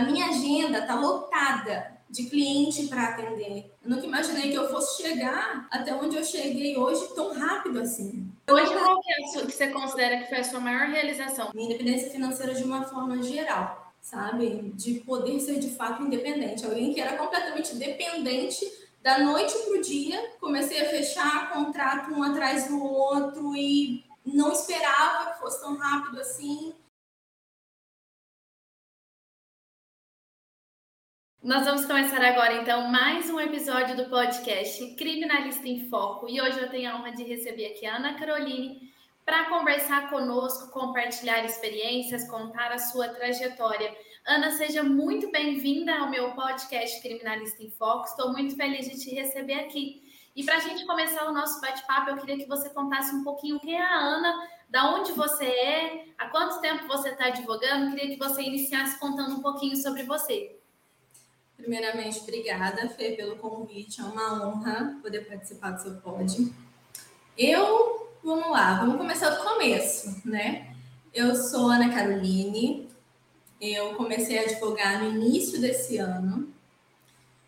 A minha agenda tá lotada de cliente para atender. Eu nunca imaginei que eu fosse chegar até onde eu cheguei hoje tão rápido assim. Hoje, qual que, é sua, que você considera que foi a sua maior realização? Minha independência financeira de uma forma geral, sabe? De poder ser de fato independente. Alguém que era completamente dependente da noite para o dia, comecei a fechar contrato um atrás do outro e não esperava que fosse tão rápido assim. Nós vamos começar agora, então, mais um episódio do podcast Criminalista em Foco. E hoje eu tenho a honra de receber aqui a Ana Caroline para conversar conosco, compartilhar experiências, contar a sua trajetória. Ana, seja muito bem-vinda ao meu podcast Criminalista em Foco. Estou muito feliz de te receber aqui. E para a gente começar o nosso bate-papo, eu queria que você contasse um pouquinho quem é a Ana, da onde você é, há quanto tempo você está advogando. Eu queria que você iniciasse contando um pouquinho sobre você. Primeiramente, obrigada, Fê, pelo convite. É uma honra poder participar do seu pod. Eu, vamos lá, vamos começar do começo, né? Eu sou Ana Caroline, eu comecei a advogar no início desse ano,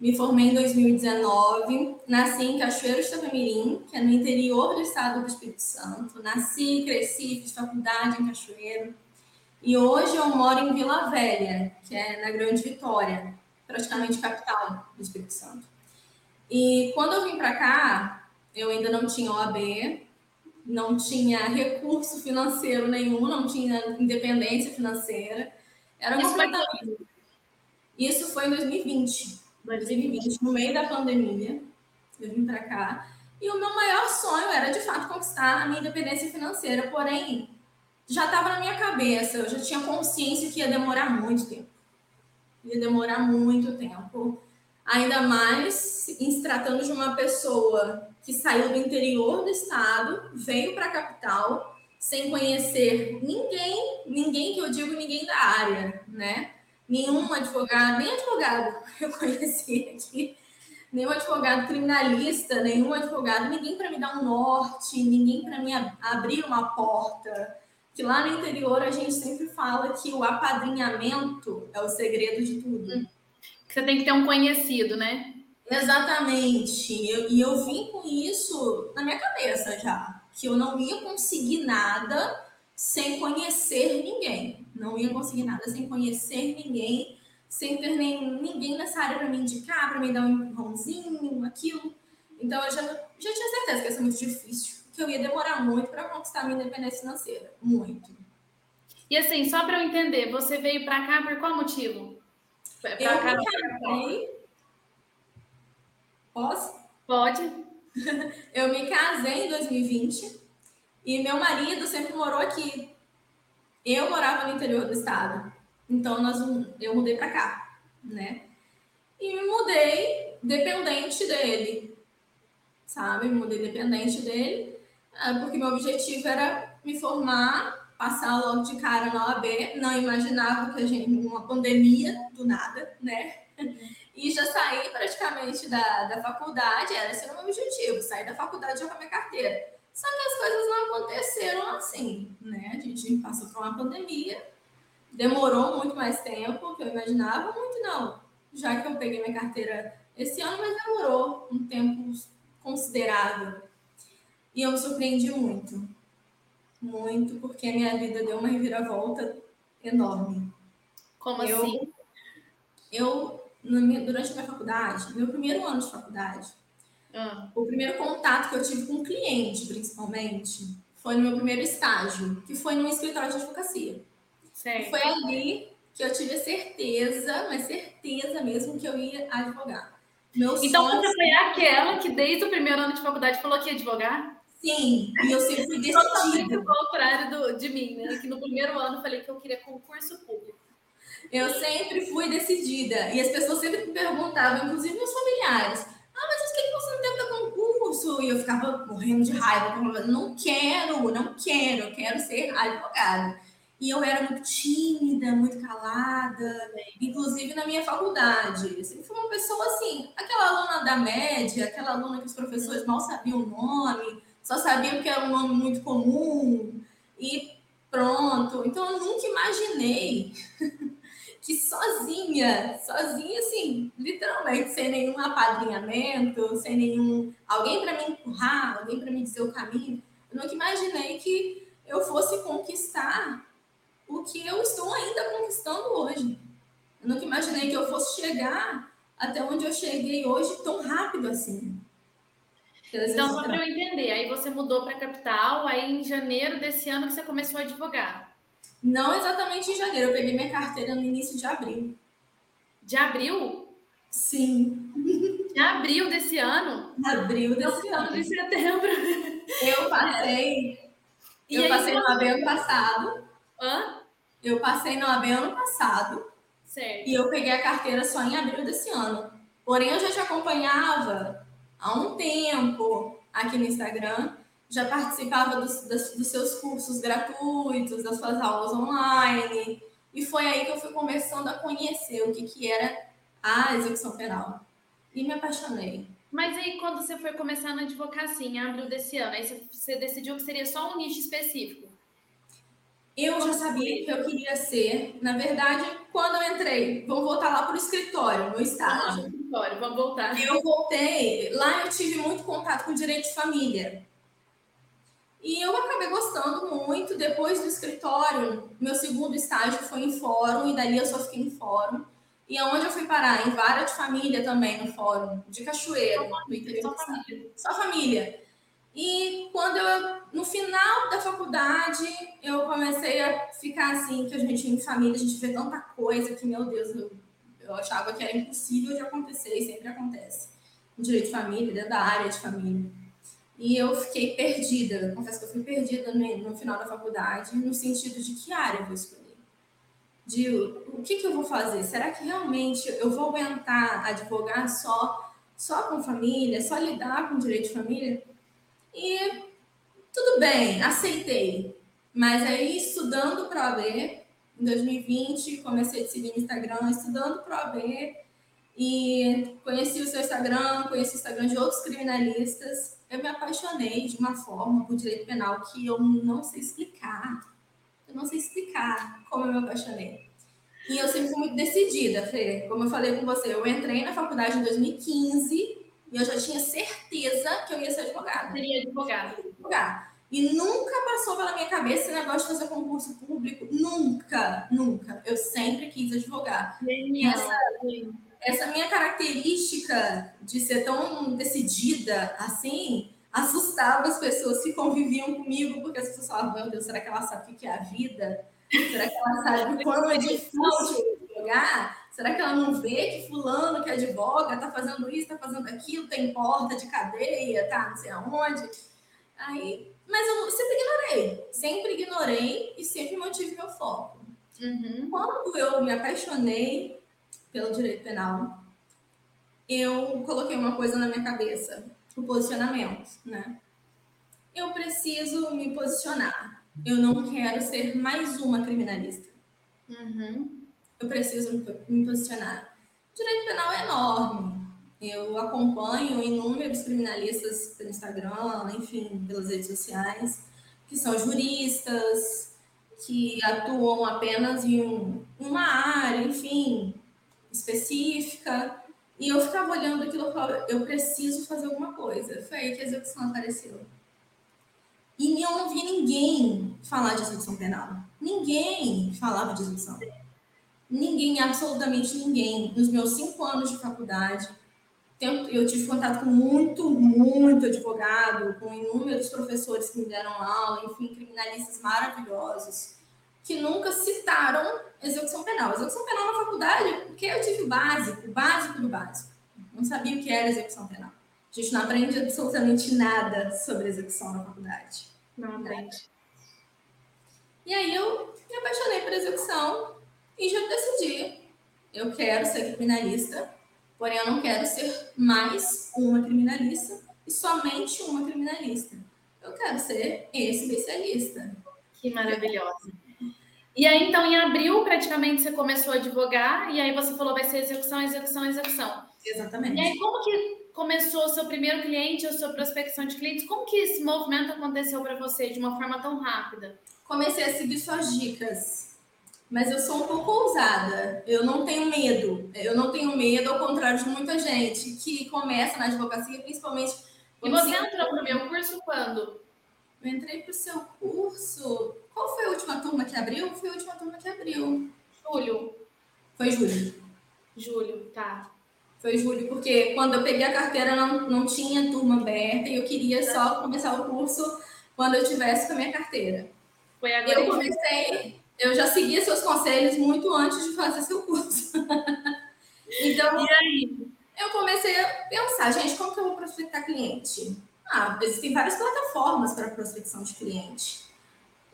me formei em 2019, nasci em Cachoeiro de Itapemirim, que é no interior do estado do Espírito Santo. Nasci, cresci, fiz faculdade em Cachoeiro. E hoje eu moro em Vila Velha, que é na Grande Vitória, praticamente capital do Espírito Santo. E quando eu vim para cá, eu ainda não tinha OAB, não tinha recurso financeiro nenhum, não tinha independência financeira. Era Isso completamente. Foi... Isso foi em 2020. 2020, no meio da pandemia, eu vim para cá. E o meu maior sonho era, de fato, conquistar a minha independência financeira. Porém, já estava na minha cabeça, eu já tinha consciência que ia demorar muito tempo ia demorar muito tempo. Ainda mais em se tratando de uma pessoa que saiu do interior do estado, veio para a capital, sem conhecer ninguém, ninguém que eu digo ninguém da área, né? Nenhum advogado, nem advogado eu conheci aqui, nenhum advogado criminalista, nenhum advogado, ninguém para me dar um norte, ninguém para me abrir uma porta que lá no interior a gente sempre fala que o apadrinhamento é o segredo de tudo. Hum. Você tem que ter um conhecido, né? Exatamente. E eu, eu vim com isso na minha cabeça já. Que eu não ia conseguir nada sem conhecer ninguém. Não ia conseguir nada sem conhecer ninguém, sem ter nem, ninguém nessa área para me indicar, para me dar um empurrãozinho, aquilo. Então eu já, já tinha certeza que ia ser muito difícil que eu ia demorar muito para conquistar minha independência financeira. Muito. E assim, só para eu entender, você veio para cá por qual motivo? Pra eu cá, me casei. Posso? Pode. eu me casei em 2020 e meu marido sempre morou aqui. Eu morava no interior do estado. Então nós, eu mudei para cá, né? E me mudei dependente dele. Sabe? Me mudei dependente dele. É, porque meu objetivo era me formar, passar logo de cara na OAB, não imaginava que a gente, uma pandemia do nada, né? E já saí praticamente da, da faculdade, era esse o meu objetivo, sair da faculdade já com a minha carteira. Só que as coisas não aconteceram assim, né? A gente passou por uma pandemia, demorou muito mais tempo que eu imaginava, muito não. Já que eu peguei minha carteira esse ano, mas demorou um tempo considerável. E eu me surpreendi muito. Muito, porque a minha vida deu uma reviravolta enorme. Como eu, assim? Eu, durante a minha faculdade, meu primeiro ano de faculdade, ah. o primeiro contato que eu tive com um cliente, principalmente, foi no meu primeiro estágio, que foi no escritório de advocacia. Certo. Foi ali que eu tive a certeza, mas certeza mesmo, que eu ia advogar. Meu então você foi aquela que desde o primeiro ano de faculdade falou que ia advogar? Sim, e eu sempre fui decidida. o contrário do, de mim, né? Que no primeiro ano eu falei que eu queria concurso público. Eu sempre fui decidida. E as pessoas sempre me perguntavam, inclusive meus familiares, ah, mas por que você não tenta concurso? E eu ficava morrendo de raiva, não quero, não quero, eu quero ser advogada. E eu era muito tímida, muito calada, inclusive na minha faculdade. Eu sempre fui uma pessoa assim, aquela aluna da média, aquela aluna que os professores mal sabiam o nome, só sabiam que era um nome muito comum e pronto. Então eu nunca imaginei que sozinha, sozinha, assim, literalmente, sem nenhum apadrinhamento, sem nenhum. alguém para me empurrar, alguém para me dizer o caminho, eu nunca imaginei que eu fosse conquistar o que eu estou ainda conquistando hoje. Eu nunca imaginei que eu fosse chegar até onde eu cheguei hoje tão rápido assim. Então, só para eu entender, aí você mudou para a capital, aí em janeiro desse ano que você começou a advogar. Não exatamente em janeiro, eu peguei minha carteira no início de abril. De abril? Sim. De abril desse ano? Abril desse ano. De setembro. Eu passei. E eu aí, passei no AB ano passado. Hã? Eu passei no AB ano passado. Certo. E eu peguei a carteira só em abril desse ano. Porém, eu já te acompanhava há um tempo aqui no Instagram já participava dos, dos, dos, seus cursos gratuitos, das suas aulas online, e foi aí que eu fui começando a conhecer o que, que era a execução penal. E me apaixonei. Mas aí, quando você foi começar na advocacia em abril desse ano, aí você decidiu que seria só um nicho específico? Eu já sabia que eu queria ser. Na verdade, quando eu entrei, vamos voltar lá para o escritório, no estágio. Escritório, vamos voltar. Eu voltei, lá eu tive muito contato com direito de família. E eu acabei gostando muito. Depois do escritório, meu segundo estágio foi em fórum, e dali eu só fiquei em fórum. E aonde eu fui parar? Em vara de família também, no fórum, de Cachoeiro, no interior só família. Só família. E quando eu, no final da faculdade, eu comecei a ficar assim, que a gente em família, a gente vê tanta coisa que, meu Deus, eu, eu achava que era impossível de acontecer, e sempre acontece. No direito de família, dentro da área de família. E eu fiquei perdida, confesso que eu fui perdida no, no final da faculdade, no sentido de que área eu vou escolher. De o que, que eu vou fazer? Será que realmente eu vou aguentar advogar só, só com família, só lidar com direito de família? E tudo bem, aceitei. Mas aí, estudando para OAB, em 2020, comecei a seguir no Instagram, estudando para a OAB, e conheci o seu Instagram, conheci o Instagram de outros criminalistas, eu me apaixonei de uma forma por direito penal que eu não sei explicar. Eu não sei explicar como eu me apaixonei. E eu sempre fui muito decidida, Fê. Como eu falei com você, eu entrei na faculdade em 2015 e eu já tinha certeza que eu ia ser advogada. Seria advogada. Advogada. E nunca passou pela minha cabeça esse negócio de fazer concurso público. Nunca, nunca. Eu sempre quis advogar. Genial. Essa, essa minha característica de ser tão decidida assim assustava as pessoas que conviviam comigo, porque as pessoas falavam: Meu Deus, será que ela sabe o que é a vida? Será que ela sabe quando é difícil jogar? Será que ela não vê que fulano que advoga está fazendo isso, está fazendo aquilo, tem porta de cadeia, tá não sei aonde? Aí, mas eu sempre ignorei, sempre ignorei e sempre mantive meu foco. Uhum. Quando eu me apaixonei pelo direito penal, eu coloquei uma coisa na minha cabeça, o posicionamento, né? Eu preciso me posicionar. Eu não quero ser mais uma criminalista. Uhum. Eu preciso me posicionar. O direito penal é enorme. Eu acompanho inúmeros criminalistas pelo Instagram, enfim, pelas redes sociais, que são juristas, que atuam apenas em um, uma área, enfim, específica, e eu ficava olhando aquilo e falava, eu preciso fazer alguma coisa. Foi aí que a execução apareceu. E eu não vi ninguém falar de execução penal. Ninguém falava de execução. Ninguém, absolutamente ninguém. Nos meus cinco anos de faculdade, eu tive contato com muito, muito advogado, com inúmeros professores que me deram aula, enfim, criminalistas maravilhosos que nunca citaram execução penal. Execução penal na faculdade, porque eu tive básico, básico do básico. Não sabia o que era execução penal. A gente não aprende absolutamente nada sobre execução na faculdade. Não aprende. E aí eu me apaixonei por execução e já decidi. Eu quero ser criminalista, porém eu não quero ser mais uma criminalista e somente uma criminalista. Eu quero ser especialista. Que maravilhosa. E aí, então, em abril, praticamente, você começou a advogar, e aí você falou, vai ser execução, execução, execução. Exatamente. E aí, como que começou o seu primeiro cliente, a sua prospecção de clientes? Como que esse movimento aconteceu para você de uma forma tão rápida? Comecei a seguir suas dicas mas eu sou um pouco ousada. Eu não tenho medo. Eu não tenho medo, ao contrário de muita gente que começa na advocacia, principalmente. E você entrou no meu curso quando? Eu entrei para o seu curso. Qual foi a última turma que abriu? Foi a última turma que abriu. Julho. Foi julho. Julho, tá. Foi julho, porque quando eu peguei a carteira não, não tinha turma aberta e eu queria só começar o curso quando eu tivesse com a minha carteira. Foi agora. Eu comecei, eu já seguia seus conselhos muito antes de fazer seu curso. então, e aí? Eu comecei a pensar, gente, como que eu vou prospectar cliente? Ah, existem várias plataformas para prospecção de cliente.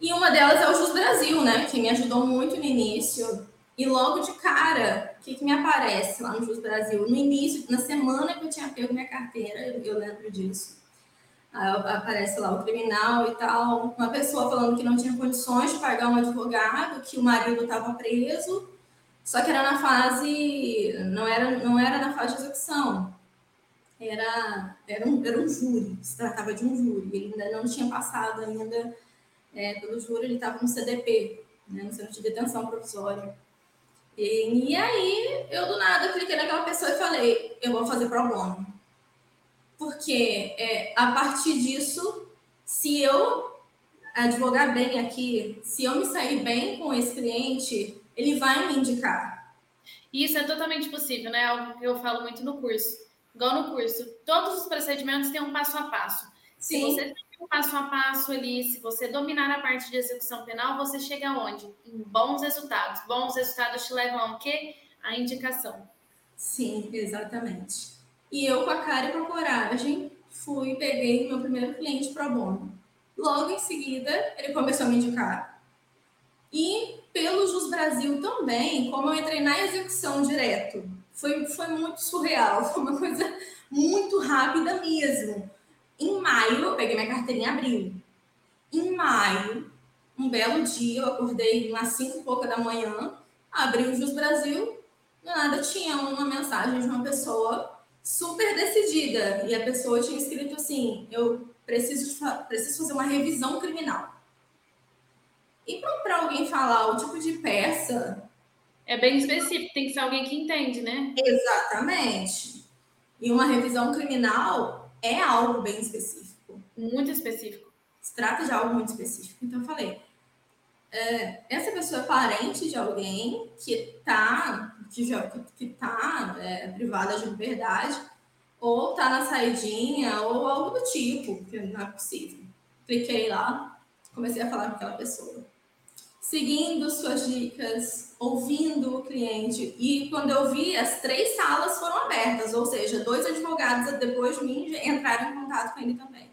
E uma delas é o Jus Brasil, né? Que me ajudou muito no início. E logo de cara, o que, que me aparece lá no Jus Brasil? No início, na semana que eu tinha pego minha carteira, eu, eu lembro disso. Aí aparece lá o criminal e tal, uma pessoa falando que não tinha condições de pagar um advogado, que o marido estava preso, só que era na fase, não era, não era na fase de execução, era, era, um, era um júri, se tratava de um júri, ele ainda não tinha passado ainda é, pelo júri, ele estava no CDP, né, no Centro de Detenção Provisória. E, e aí, eu do nada cliquei naquela pessoa e falei, eu vou fazer pro bono. Porque é, a partir disso, se eu advogar bem aqui, se eu me sair bem com esse cliente, ele vai me indicar. Isso é totalmente possível, né? É algo que eu falo muito no curso. Igual no curso, todos os procedimentos têm um passo a passo. Sim. Se você tem um passo a passo ali, se você dominar a parte de execução penal, você chega aonde? Em bons resultados. Bons resultados te levam ao quê? A indicação. Sim, exatamente. E eu, com a cara e com a coragem, fui, peguei meu primeiro cliente pro bono. Logo em seguida, ele começou a me indicar. E pelo Jus Brasil também, como eu entrei na execução direto, foi, foi muito surreal, foi uma coisa muito rápida mesmo. Em maio, eu peguei minha carteirinha em abril. Em maio, um belo dia, eu acordei umas 5 e pouca da manhã, abri o Jus Brasil, nada, tinha uma mensagem de uma pessoa super decidida. E a pessoa tinha escrito assim: eu preciso, preciso fazer uma revisão criminal. E para alguém falar o tipo de peça. É bem específico, tem que ser alguém que entende, né? Exatamente. E uma revisão criminal é algo bem específico. Muito específico. Se trata de algo muito específico. Então, eu falei: é, essa pessoa é parente de alguém que está que já que está é, privada de liberdade, ou está na saidinha, ou algo do tipo, que não é possível. Cliquei lá, comecei a falar com aquela pessoa. Seguindo suas dicas, ouvindo o cliente. E quando eu vi, as três salas foram abertas, ou seja, dois advogados depois de mim entraram em contato com ele também.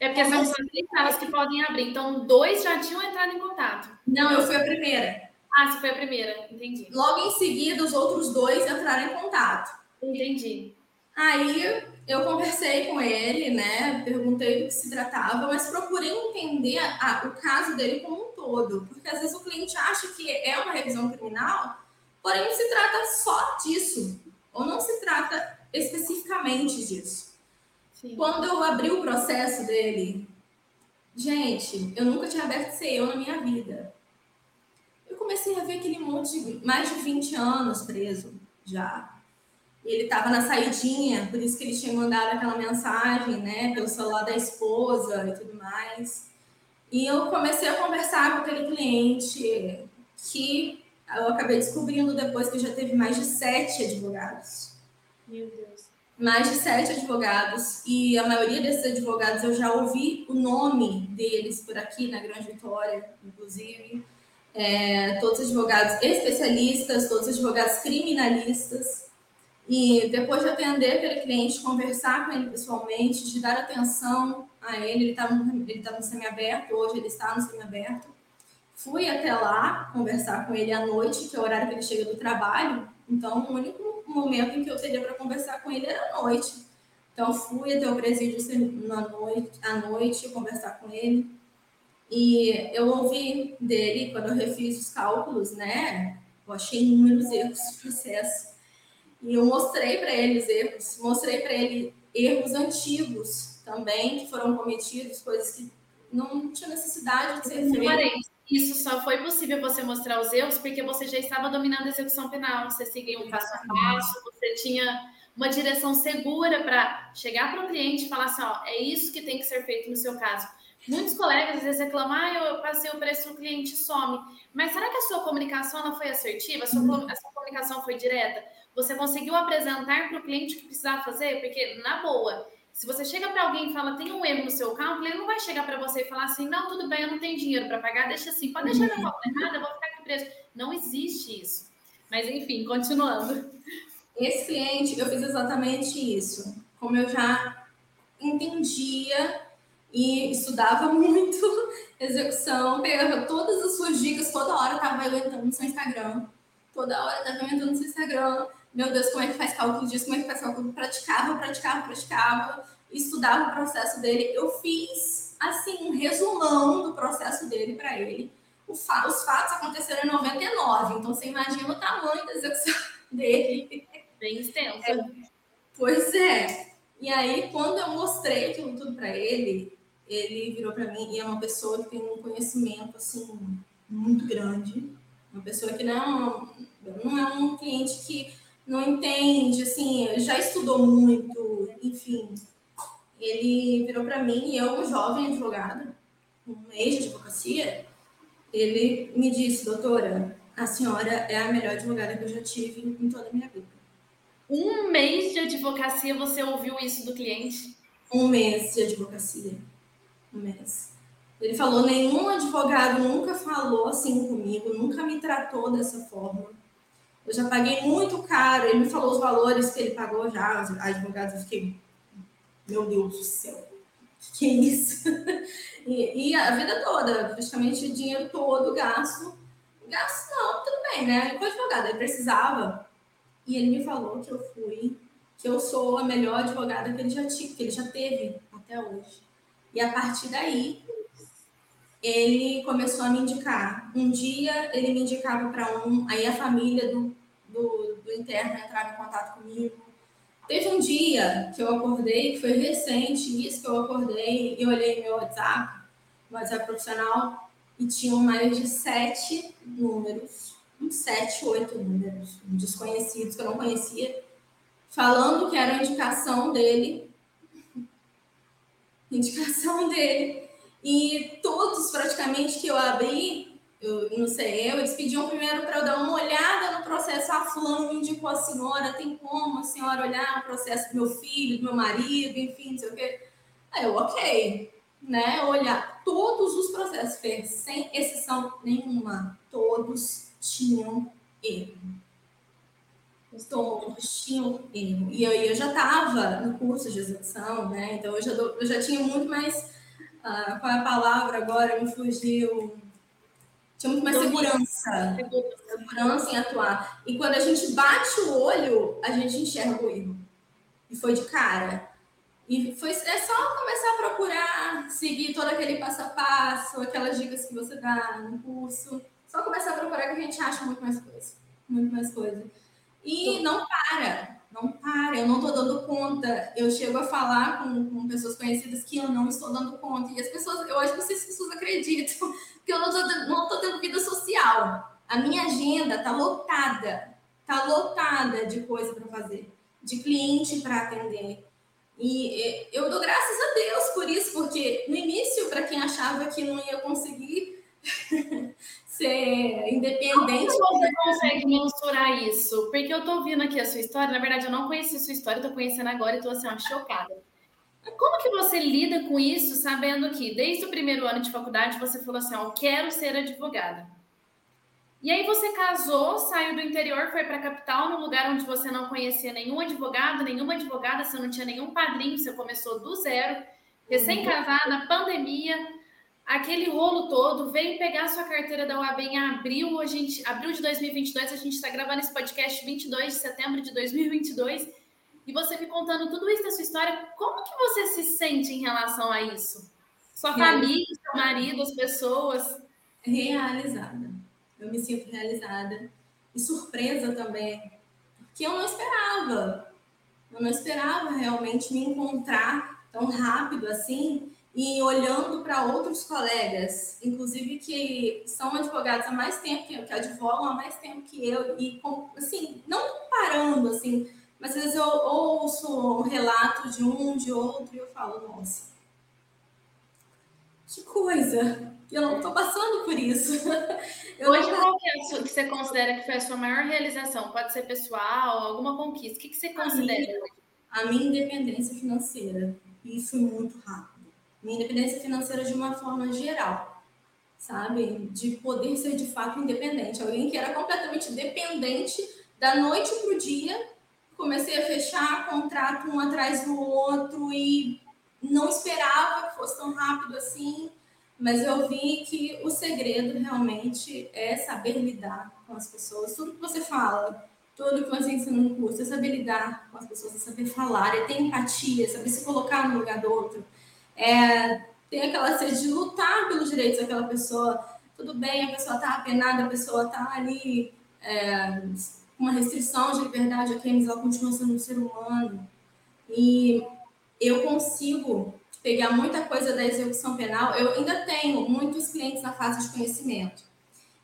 É porque são só três salas que podem abrir. Então, dois já tinham entrado em contato. Não, eu fui a primeira. Ah, você foi a primeira, entendi. Logo em seguida, os outros dois entraram em contato. Entendi. Aí eu conversei com ele, né? Perguntei do que se tratava, mas procurei entender a, a, o caso dele como um todo, porque às vezes o cliente acha que é uma revisão criminal, porém não se trata só disso, ou não se trata especificamente disso. Sim. Quando eu abri o processo dele, gente, eu nunca tinha aberto CEO na minha vida comecei a ver aquele monte de mais de 20 anos preso já. Ele estava na saidinha, por isso que ele tinha mandado aquela mensagem, né, pelo celular da esposa e tudo mais. E eu comecei a conversar com aquele cliente que eu acabei descobrindo depois que já teve mais de sete advogados. Meu Deus. Mais de sete advogados. E a maioria desses advogados eu já ouvi o nome deles por aqui na Grande Vitória, inclusive é, todos os advogados especialistas, todos os advogados criminalistas. E depois de atender aquele cliente, conversar com ele pessoalmente, de dar atenção a ele, ele estava ele no semiaberto, hoje ele está no semiaberto. Fui até lá conversar com ele à noite, que é o horário que ele chega do trabalho. Então, o único momento em que eu teria para conversar com ele era à noite. Então, fui até o presídio na noite, à noite conversar com ele. E eu ouvi dele, quando eu refiz os cálculos, né? Eu achei inúmeros erros no processo. E eu mostrei para ele os erros, mostrei para ele erros antigos também que foram cometidos, coisas que não tinha necessidade de ser feitas. isso só foi possível você mostrar os erros porque você já estava dominando a execução penal, você seguia um passo a passo, você tinha uma direção segura para chegar para o cliente e falar assim, ó, é isso que tem que ser feito no seu caso. Muitos colegas às vezes reclamam, ah, eu passei o preço, o cliente some. Mas será que a sua comunicação não foi assertiva? A sua, uhum. a sua comunicação foi direta? Você conseguiu apresentar para o cliente o que precisava fazer? Porque, na boa, se você chega para alguém e fala, tem um erro no seu carro, ele não vai chegar para você e falar assim, não, tudo bem, eu não tenho dinheiro para pagar, deixa assim, pode deixar minha conta errada, eu vou ficar com preço. Não existe isso. Mas, enfim, continuando. Esse cliente, eu fiz exatamente isso. Como eu já entendia e estudava muito execução, pegava todas as suas dicas, toda hora estava eu entrando no seu Instagram, toda hora estava entrando no seu Instagram, meu Deus, como é que faz cálculo disso, como é que faz cálculo, praticava, praticava, praticava, estudava o processo dele, eu fiz, assim, um resumão do processo dele para ele, os fatos aconteceram em 99, então você imagina o tamanho da execução dele. Bem extenso. É, pois é. E aí, quando eu mostrei aquilo tudo para ele, ele virou para mim e é uma pessoa que tem um conhecimento assim muito grande, uma pessoa que não, não é um cliente que não entende, assim, já estudou muito, enfim. Ele virou para mim e eu, um jovem advogado, um mês de advocacia, ele me disse, doutora, a senhora é a melhor advogada que eu já tive em toda a minha vida. Um mês de advocacia você ouviu isso do cliente? Um mês de advocacia Ele falou: nenhum advogado nunca falou assim comigo, nunca me tratou dessa forma. Eu já paguei muito caro. Ele me falou os valores que ele pagou já, advogados. Eu fiquei, meu Deus do céu, que é isso? e, e, a vida toda, praticamente o dinheiro todo gasto. Gasto não, tudo bem, né? Com advogado, ele precisava. E ele me falou que eu fui, que eu sou a melhor advogada que ele já, que ele já teve até hoje. E a partir daí, ele começou a me indicar. Um dia ele me indicava para um, aí a família do, do, do, interno entrava em contato comigo. Teve um dia que eu acordei, que foi recente, isso que eu acordei, e olhei meu WhatsApp, WhatsApp profissional, e tinham mais de sete números, uns sete, oito números, desconhecidos que eu não conhecia, falando que era a indicação dele indicação dele. E todos, praticamente, que eu abri, eu não sei eu, eles pediam primeiro para eu dar uma olhada no processo. A fulano me indicou a senhora, tem como a senhora olhar o processo do meu filho, do meu marido, enfim, não sei o quê. Aí eu, ok, né? Olhar todos os processos, fez, sem exceção nenhuma, todos tinham erro todos tinham erro. E aí eu já estava no curso de execução, né? Então eu já, eu já tinha muito mais. Uh, qual é a palavra agora? Me fugiu. Tinha muito mais segurança. Segurança em atuar. E quando a gente bate o olho, a gente enxerga o erro. E foi de cara. E foi, é só começar a procurar, seguir todo aquele passo a passo, aquelas dicas que você dá no curso. Só começar a procurar que a gente acha muito mais coisa. Muito mais coisa. E não para, não para, eu não estou dando conta. Eu chego a falar com, com, pessoas conhecidas que eu não estou dando conta. E as pessoas, eu acho que vocês pessoas acreditam, que eu não estou tendo vida social. A minha agenda está lotada, está lotada de coisa para fazer, de cliente para atender. E eu dou graças a Deus por isso, porque no início, para quem achava que não ia conseguir ser independente. Como você consegue mensurar isso? Porque eu tô ouvindo aqui a sua história, na verdade eu não conheci sua história, tô conhecendo agora e tô assim, ó, chocada. Como que você lida com isso, sabendo que desde o primeiro ano de faculdade você falou assim, ó, eu quero ser advogada. E aí você casou, saiu do interior, foi para a capital, num lugar onde você não conhecia nenhum advogado, nenhuma advogada, você não tinha nenhum padrinho, você começou do zero, recém-casada, pandemia, aquele rolo todo, veio pegar sua carteira da UAB em abril, a gente, abril de 2022, a gente está gravando esse podcast 22 de setembro de 2022, e você me contando tudo isso da sua história, como que você se sente em relação a isso? Sua família, seu marido, as pessoas? Realizada. Eu me sinto realizada. E surpresa também, porque eu não esperava. Eu não esperava realmente me encontrar tão rápido assim e olhando para outros colegas, inclusive que são advogados há mais tempo que eu, que advogam há mais tempo que eu, e assim, não comparando, assim, mas às vezes eu ouço um relato de um, de outro, e eu falo, nossa, que coisa! Eu não estou passando por isso. Eu Hoje, qual que é que você considera que foi a sua maior realização? Pode ser pessoal, alguma conquista? O que, que você considera a hoje? A minha independência financeira. Isso muito rápido. Independência financeira de uma forma geral, sabe? De poder ser de fato independente. Alguém que era completamente dependente da noite para o dia. Comecei a fechar contrato um atrás do outro e não esperava que fosse tão rápido assim, mas eu vi que o segredo realmente é saber lidar com as pessoas. Tudo que você fala, tudo que você ensina no curso, é saber lidar com as pessoas, é saber falar, é ter empatia, é saber se colocar no lugar do outro, é ter aquela sede de lutar pelos direitos daquela pessoa. Tudo bem, a pessoa está apenada, a pessoa está ali é, com uma restrição de liberdade, ok, mas ela continua sendo um ser humano. E eu consigo pegar muita coisa da execução penal. Eu ainda tenho muitos clientes na fase de conhecimento.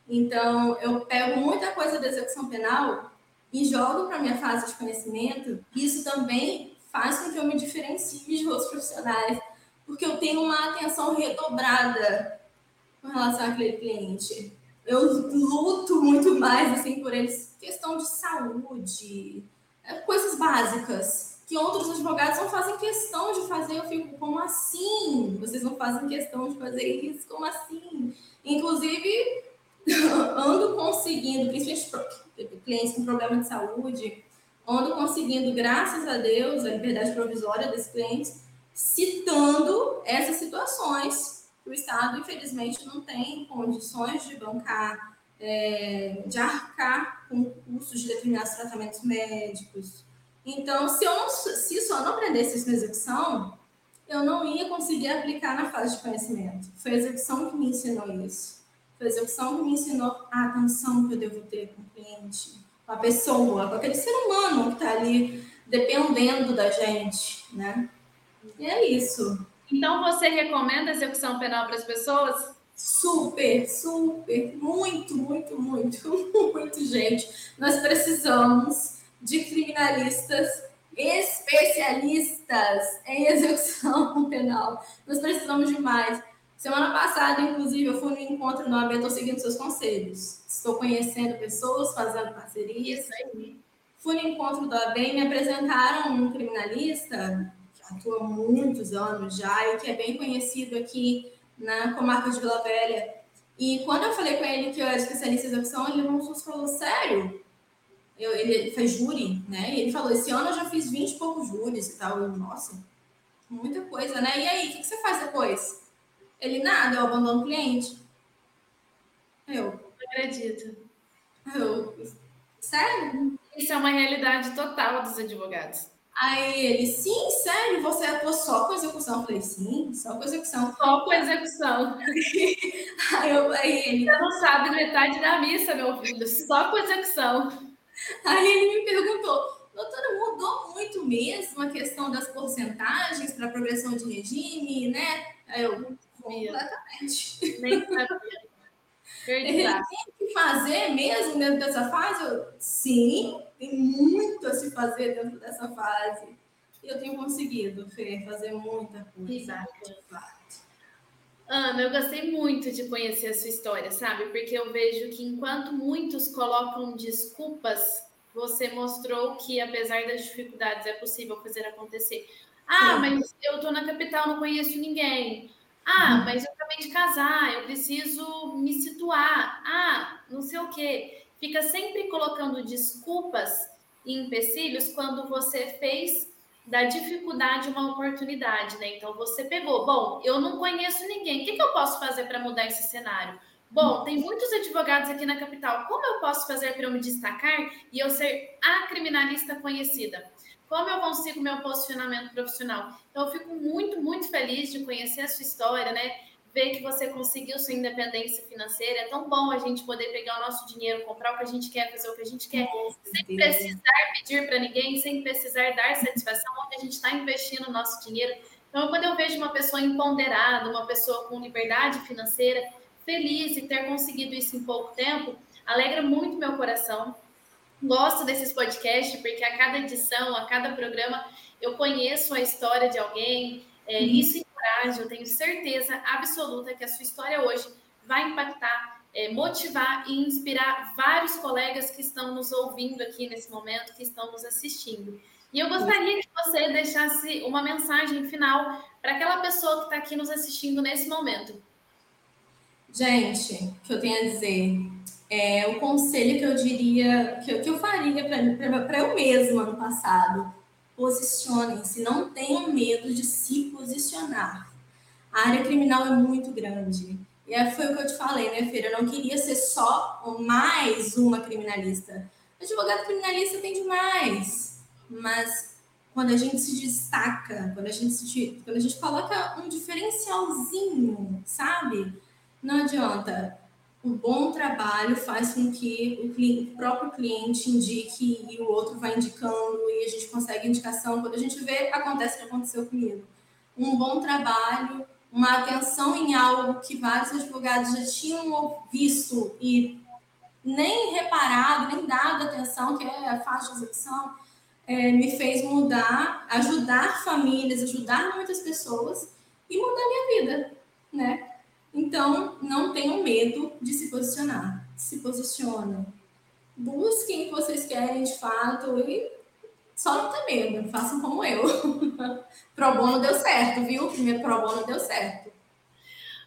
Então, eu pego muita coisa da execução penal e jogo para minha fase de conhecimento. Isso também faz com que eu me diferencie de outros profissionais, porque eu tenho uma atenção redobrada com relação àquele cliente. Eu luto muito mais assim por eles, questão de saúde, é, coisas básicas que outros advogados não fazem questão de fazer. Eu fico, como assim? Vocês não fazem questão de fazer isso? Como assim? Inclusive, ando conseguindo, principalmente clientes com problema de saúde, ando conseguindo, graças a Deus, a liberdade provisória desses clientes, citando essas situações que o Estado, infelizmente, não tem condições de bancar, é, de arcar com custos de determinados tratamentos médicos, então, se, eu não, se só não aprendesse isso na execução, eu não ia conseguir aplicar na fase de conhecimento. Foi a execução que me ensinou isso. Foi a execução que me ensinou a atenção que eu devo ter com o cliente, com a pessoa, com aquele ser humano que está ali dependendo da gente, né? E é isso. Então, você recomenda a execução penal para as pessoas? Super, super, muito, muito, muito, muito, gente. Nós precisamos de criminalistas especialistas em execução penal. Nós precisamos de mais. Semana passada, inclusive, eu fui no encontro no AB, estou seguindo seus conselhos. Estou conhecendo pessoas, fazendo parcerias. Fui no encontro do AB e me apresentaram um criminalista atua há muitos anos já e que é bem conhecido aqui na comarca de Vila Velha. E quando eu falei com ele que eu era especialista em execução, ele não falou, sério? eu, ele faz júri, né? E ele falou: esse ano eu já fiz 20 e poucos júris e tal. Eu, nossa, muita coisa, né? E aí, o que, que você faz depois? Ele, nada, eu abandono o cliente. Eu. Não acredito. Eu, sério? Isso é uma realidade total dos advogados. Aí ele, sim, sério, você atua só com execução? Eu falei, sim, só com execução. Só com execução. aí, eu, aí ele. Você não sabe metade da missa, meu filho, só com execução. Aí ele me perguntou, doutora, mudou muito mesmo a questão das porcentagens para progressão de regime, né? Aí eu, completamente. Nem sabia. Ele tem que fazer mesmo dentro dessa fase? Eu, sim, tem muito a se fazer dentro dessa fase. E eu tenho conseguido, Fê, fazer muita coisa. Ana, eu gostei muito de conhecer a sua história, sabe? Porque eu vejo que enquanto muitos colocam desculpas, você mostrou que apesar das dificuldades é possível fazer acontecer. Ah, Sim. mas eu tô na capital, não conheço ninguém. Ah, uhum. mas eu de casar, eu preciso me situar. Ah, não sei o quê. Fica sempre colocando desculpas e empecilhos quando você fez da dificuldade uma oportunidade, né? Então você pegou, bom, eu não conheço ninguém, o que, que eu posso fazer para mudar esse cenário? Bom, tem muitos advogados aqui na capital, como eu posso fazer para eu me destacar e eu ser a criminalista conhecida? Como eu consigo meu posicionamento profissional? Então, eu fico muito, muito feliz de conhecer a sua história, né? Ver que você conseguiu sua independência financeira. É tão bom a gente poder pegar o nosso dinheiro, comprar o que a gente quer, fazer o que a gente quer, sem precisar pedir para ninguém, sem precisar dar satisfação, onde a gente está investindo o nosso dinheiro. Então, Então, quando eu vejo uma pessoa empoderada, uma pessoa com liberdade financeira, feliz e ter conseguido isso em pouco tempo, alegra muito meu coração. Gosto desses podcasts, porque a cada edição, a cada programa, eu conheço a história de alguém. É, uhum. Isso eu tenho certeza absoluta que a sua história hoje vai impactar, é, motivar e inspirar vários colegas que estão nos ouvindo aqui nesse momento, que estão nos assistindo. E eu gostaria que você deixasse uma mensagem final para aquela pessoa que está aqui nos assistindo nesse momento. Gente, o que eu tenho a dizer? É, o conselho que eu diria, que eu, que eu faria para eu mesma no passado, posicionem-se, não tenham medo de se posicionar. A área criminal é muito grande. E é, foi o que eu te falei, né, Feira? Eu não queria ser só mais uma criminalista. Advogado criminalista tem demais. Mas quando a gente se destaca, quando a gente, se, quando a gente coloca um diferencialzinho, sabe? Não adianta o bom trabalho faz com que o, cliente, o, próprio cliente indique e o outro vai indicando e a gente consegue indicação. Quando a gente vê, acontece o que aconteceu comigo. Um bom trabalho, uma atenção em algo que vários advogados já tinham visto e nem reparado, nem dado atenção, que é a faixa de execução, é, me fez mudar, ajudar famílias, ajudar muitas pessoas e mudar minha vida, né? Então, não tenham medo de se posicionar. Se posicionem. Busquem o que vocês querem de fato e só não ter medo. Façam como eu. pro bono deu certo, viu? Primeiro pro bono deu certo.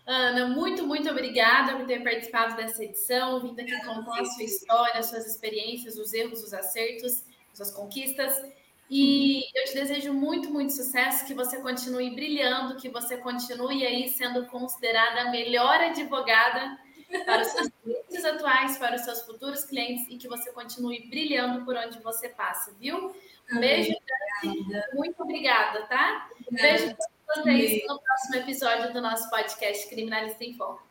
Ana, muito, muito obrigada por ter participado dessa edição, vindo aqui contar a sua história, suas experiências, os erros, os acertos, suas conquistas. E eu te desejo muito, muito sucesso, que você continue brilhando, que você continue aí sendo considerada a melhor advogada para os seus clientes atuais, para os seus futuros clientes e que você continue brilhando por onde você passa, viu? Um beijo grande, muito obrigada, tá? Um beijo para vocês no próximo episódio do nosso podcast Criminalista em Foco.